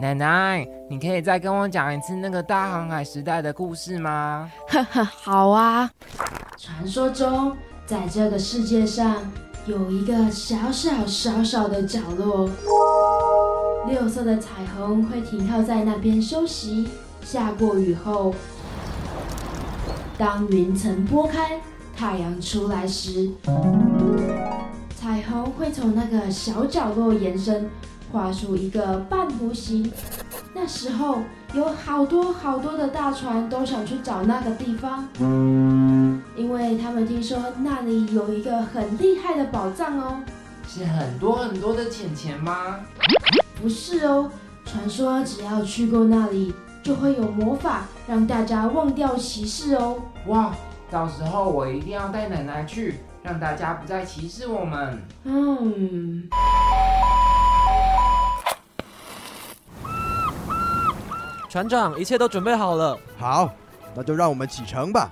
奶奶，你可以再跟我讲一次那个大航海时代的故事吗？呵呵，好啊。传说中，在这个世界上有一个小小小小的角落，六色的彩虹会停靠在那边休息。下过雨后，当云层拨开，太阳出来时，彩虹会从那个小角落延伸，画出一个半弧形。那时候有好多好多的大船都想去找那个地方，因为他们听说那里有一个很厉害的宝藏哦。是很多很多的钱钱吗？不是哦，传说只要去过那里，就会有魔法让大家忘掉歧视哦。哇！到时候我一定要带奶奶去，让大家不再歧视我们。嗯。船长，一切都准备好了。好，那就让我们启程吧。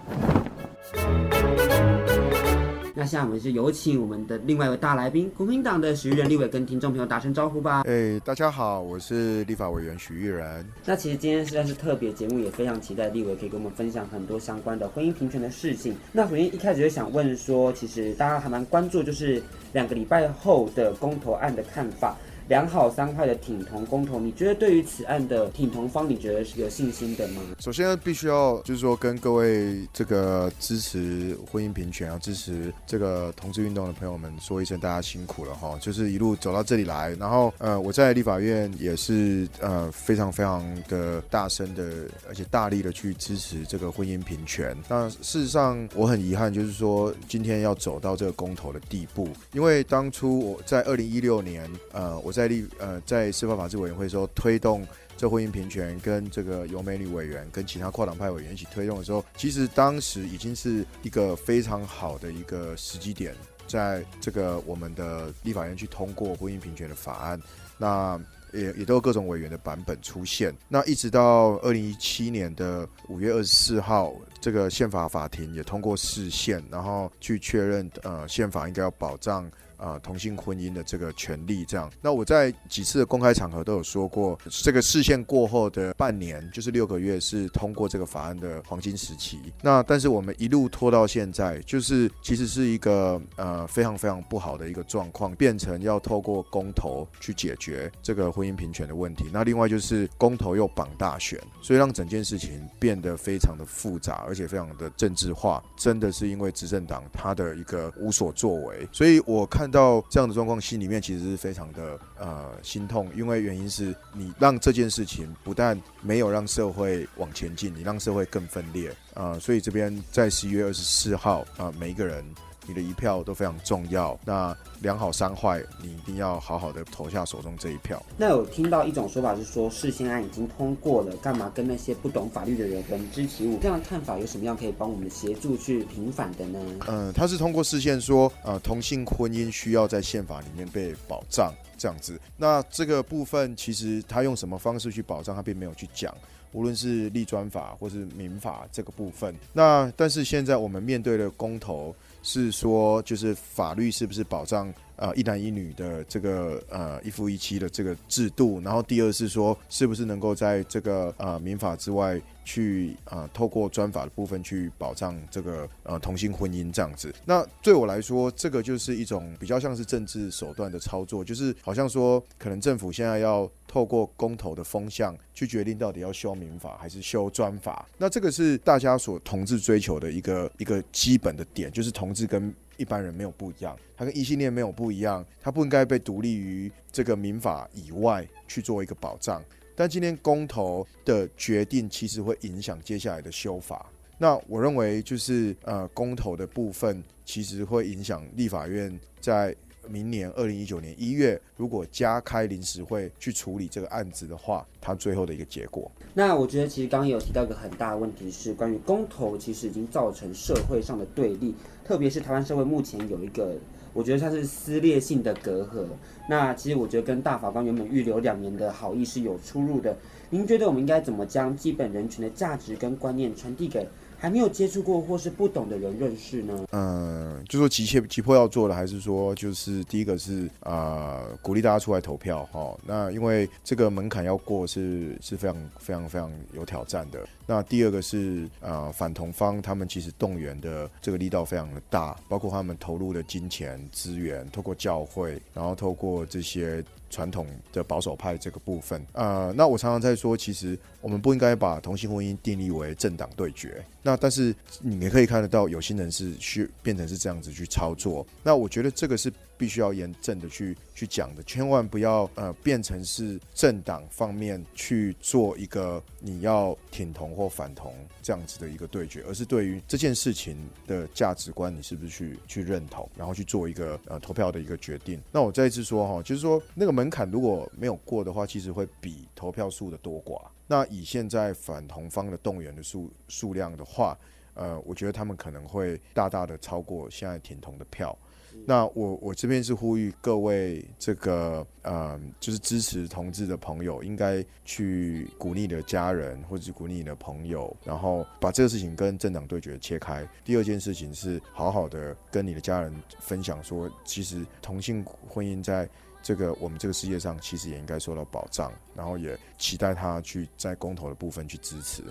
那现在我们就有请我们的另外一位大来宾，国民党的徐玉仁立委跟听众朋友打声招呼吧。哎，大家好，我是立法委员徐玉仁。那其实今天实在是特别节目，也非常期待立委可以跟我们分享很多相关的婚姻平权的事情。那首先一开始就想问说，其实大家还蛮关注，就是两个礼拜后的公投案的看法。两好三坏的挺同公投，你觉得对于此案的挺同方，你觉得是有信心的吗？首先必须要就是说跟各位这个支持婚姻平权啊，支持这个同志运动的朋友们说一声，大家辛苦了哈！就是一路走到这里来，然后呃我在立法院也是呃非常非常的大声的，而且大力的去支持这个婚姻平权。那事实上我很遗憾，就是说今天要走到这个公投的地步，因为当初我在二零一六年呃我。在立呃，在司法法制委员会时候推动这婚姻平权，跟这个游美女委员跟其他跨党派委员一起推动的时候，其实当时已经是一个非常好的一个时机点，在这个我们的立法院去通过婚姻平权的法案，那也也都有各种委员的版本出现。那一直到二零一七年的五月二十四号，这个宪法法庭也通过释宪，然后去确认呃宪法应该要保障。啊、同性婚姻的这个权利，这样。那我在几次的公开场合都有说过，这个释宪过后的半年，就是六个月，是通过这个法案的黄金时期。那但是我们一路拖到现在，就是其实是一个呃非常非常不好的一个状况，变成要透过公投去解决这个婚姻平权的问题。那另外就是公投又绑大选，所以让整件事情变得非常的复杂，而且非常的政治化。真的是因为执政党他的一个无所作为，所以我看。看到这样的状况，心里面其实是非常的呃心痛，因为原因是你让这件事情不但没有让社会往前进，你让社会更分裂啊、所以这边在十一月二十四号啊、每一个人。你的一票都非常重要。那两好三坏，你一定要好好的投下手中这一票。那有听到一种说法是说，释宪案已经通过了，干嘛跟那些不懂法律的人人支起舞？这样的看法有什么样可以帮我们协助去平反的呢？嗯，他是通过释宪说，呃，同性婚姻需要在宪法里面被保障，这样子。那这个部分其实他用什么方式去保障，他并没有去讲。无论是立专法或是民法这个部分，那但是现在我们面对的公投。是说，就是法律是不是保障呃一男一女的这个呃一夫一妻的这个制度？然后第二是说，是不是能够在这个呃民法之外去呃透过专法的部分去保障这个呃同性婚姻这样子？那对我来说，这个就是一种比较像是政治手段的操作，就是好像说可能政府现在要。透过公投的风向去决定到底要修民法还是修专法，那这个是大家所同志追求的一个一个基本的点，就是同是跟一般人没有不一样，他跟异性恋没有不一样，他不应该被独立于这个民法以外去做一个保障。但今天公投的决定其实会影响接下来的修法，那我认为就是呃公投的部分其实会影响立法院在。明年二零一九年一月，如果加开临时会去处理这个案子的话，它最后的一个结果。那我觉得其实刚刚有提到一个很大的问题是，关于公投其实已经造成社会上的对立，特别是台湾社会目前有一个，我觉得它是撕裂性的隔阂。那其实我觉得跟大法官原本预留两年的好意是有出入的。您觉得我们应该怎么将基本人权的价值跟观念传递给？还没有接触过或是不懂的人认识呢？嗯，就说急切急迫要做的，还是说就是第一个是啊、呃，鼓励大家出来投票哈、那因为这个门槛要过是是非常非常非常有挑战的。那第二个是啊、呃，反同方他们其实动员的这个力道非常的大，包括他们投入的金钱资源，透过教会，然后透过这些。传统的保守派这个部分，呃，那我常常在说，其实我们不应该把同性婚姻定义为政党对决。那但是你也可以看得到，有心人是去变成是这样子去操作。那我觉得这个是必须要严正的去去讲的，千万不要呃变成是政党方面去做一个你要挺同或反同这样子的一个对决，而是对于这件事情的价值观，你是不是去去认同，然后去做一个呃投票的一个决定。那我再一次说哈，就是说那个门槛如果没有过的话，其实会比投票数的多寡。那以现在反同方的动员的数数量的话，呃，我觉得他们可能会大大的超过现在挺同的票。那我我这边是呼吁各位这个呃，就是支持同志的朋友，应该去鼓励你的家人或者是鼓励你的朋友，然后把这个事情跟政党对决切开。第二件事情是好好的跟你的家人分享说，其实同性婚姻在。这个我们这个世界上其实也应该受到保障，然后也期待他去在公投的部分去支持。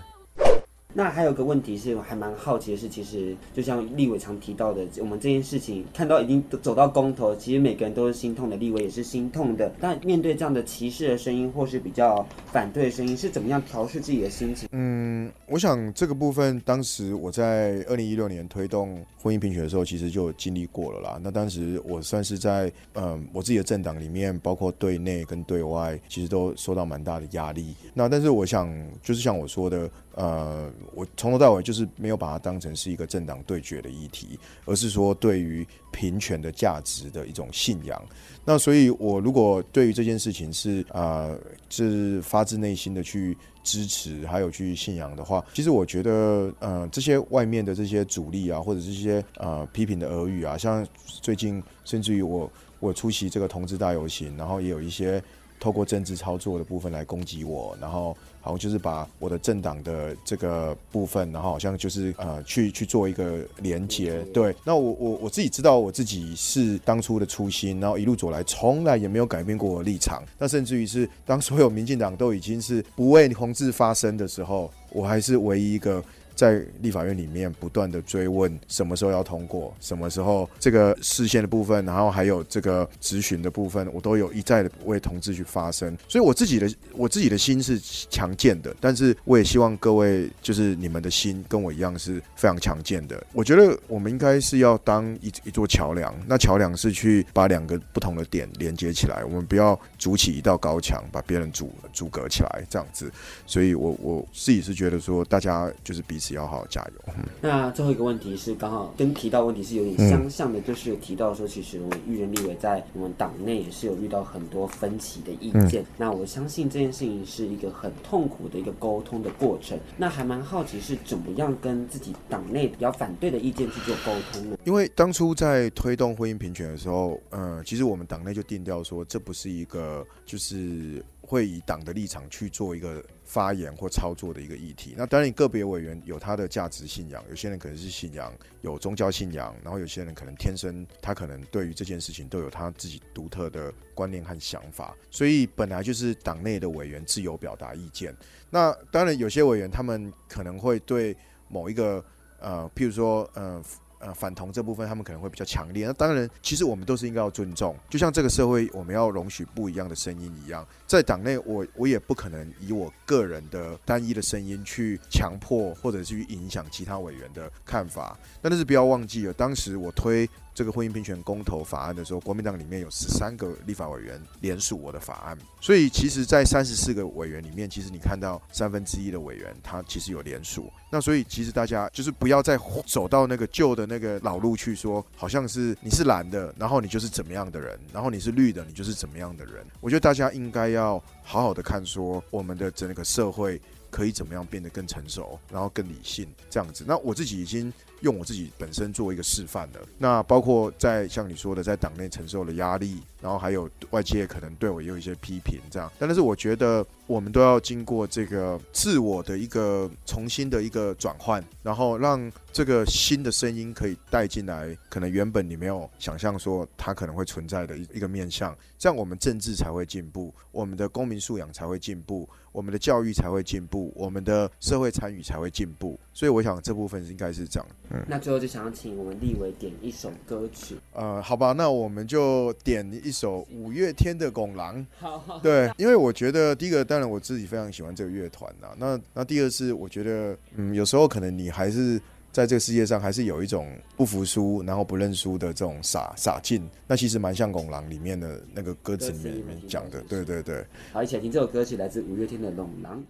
那还有个问题是，我还蛮好奇的是，其实就像立委常提到的，我们这件事情看到已经走到公投，其实每个人都是心痛的，立委也是心痛的。但面对这样的歧视的声音，或是比较反对的声音，是怎么样调适自己的心情？嗯，我想这个部分，当时我在二零一六年推动婚姻平权的时候，其实就经历过了啦。那当时我算是在嗯我自己的政党里面，包括对内跟对外，其实都受到蛮大的压力。那但是我想，就是像我说的。呃，我从头到尾就是没有把它当成是一个政党对决的议题，而是说对于平权的价值的一种信仰。那所以，我如果对于这件事情是啊，是发自内心的去支持，还有去信仰的话，其实我觉得，呃，这些外面的这些阻力啊，或者这些呃批评的耳语啊，像最近甚至于我我出席这个同志大游行，然后也有一些透过政治操作的部分来攻击我，然后。好像就是把我的政党的这个部分，然后好像就是呃去去做一个连接。对，那我我我自己知道我自己是当初的初心，然后一路走来从来也没有改变过我的立场。那甚至于是当所有民进党都已经是不为同志发声的时候，我还是唯一一个。在立法院里面不断的追问什么时候要通过，什么时候这个视线的部分，然后还有这个质询的部分，我都有一再的为同志去发声。所以我自己的我自己的心是强健的，但是我也希望各位就是你们的心跟我一样是非常强健的。我觉得我们应该是要当一一座桥梁，那桥梁是去把两个不同的点连接起来，我们不要筑起一道高墙把别人阻阻隔起来这样子。所以我我自己是觉得说，大家就是彼此。只要好好加油。那最后一个问题是，刚好跟提到问题是有点相像的，就是有提到说，其实我们育人立委在我们党内也是有遇到很多分歧的意见。那我相信这件事情是一个很痛苦的一个沟通的过程。那还蛮好奇是怎么样跟自己党内比较反对的意见去做沟通呢？因为当初在推动婚姻平权的时候，嗯，其实我们党内就定调说，这不是一个就是。会以党的立场去做一个发言或操作的一个议题。那当然，个别委员有他的价值信仰，有些人可能是信仰有宗教信仰，然后有些人可能天生他可能对于这件事情都有他自己独特的观念和想法。所以本来就是党内的委员自由表达意见。那当然，有些委员他们可能会对某一个呃，譬如说呃。呃，反同这部分他们可能会比较强烈。那当然，其实我们都是应该要尊重，就像这个社会我们要容许不一样的声音一样。在党内，我我也不可能以我个人的单一的声音去强迫或者是去影响其他委员的看法。但是不要忘记了，当时我推。这个婚姻平权公投法案的时候，国民党里面有十三个立法委员联署我的法案，所以其实，在三十四个委员里面，其实你看到三分之一的委员他其实有联署。那所以其实大家就是不要再走到那个旧的那个老路去说，好像是你是蓝的，然后你就是怎么样的人，然后你是绿的，你就是怎么样的人。我觉得大家应该要好好的看说，我们的整个社会可以怎么样变得更成熟，然后更理性这样子。那我自己已经。用我自己本身做一个示范的。那包括在像你说的，在党内承受的压力，然后还有外界可能对我也有一些批评，这样。但是我觉得我们都要经过这个自我的一个重新的一个转换，然后让这个新的声音可以带进来，可能原本你没有想象说它可能会存在的一一个面向，这样我们政治才会进步，我们的公民素养才会进步。我们的教育才会进步，我们的社会参与才会进步，所以我想这部分应该是这样。嗯，那最后就想要请我们立委点一首歌曲。呃，好吧，那我们就点一首五月天的《拱廊》。好，好，对，因为我觉得第一个，当然我自己非常喜欢这个乐团呐。那那第二是，我觉得，嗯，有时候可能你还是。在这个世界上，还是有一种不服输，然后不认输的这种傻傻劲。那其实蛮像《拱廊》里面的那个歌词里面里面讲的。对对对。好，一起来听这首歌曲，来自五月天的《拱狼》。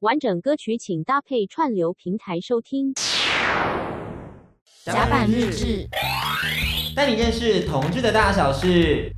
完整歌曲请搭配串流平台收听。甲板日志，带你认识同志的大小事。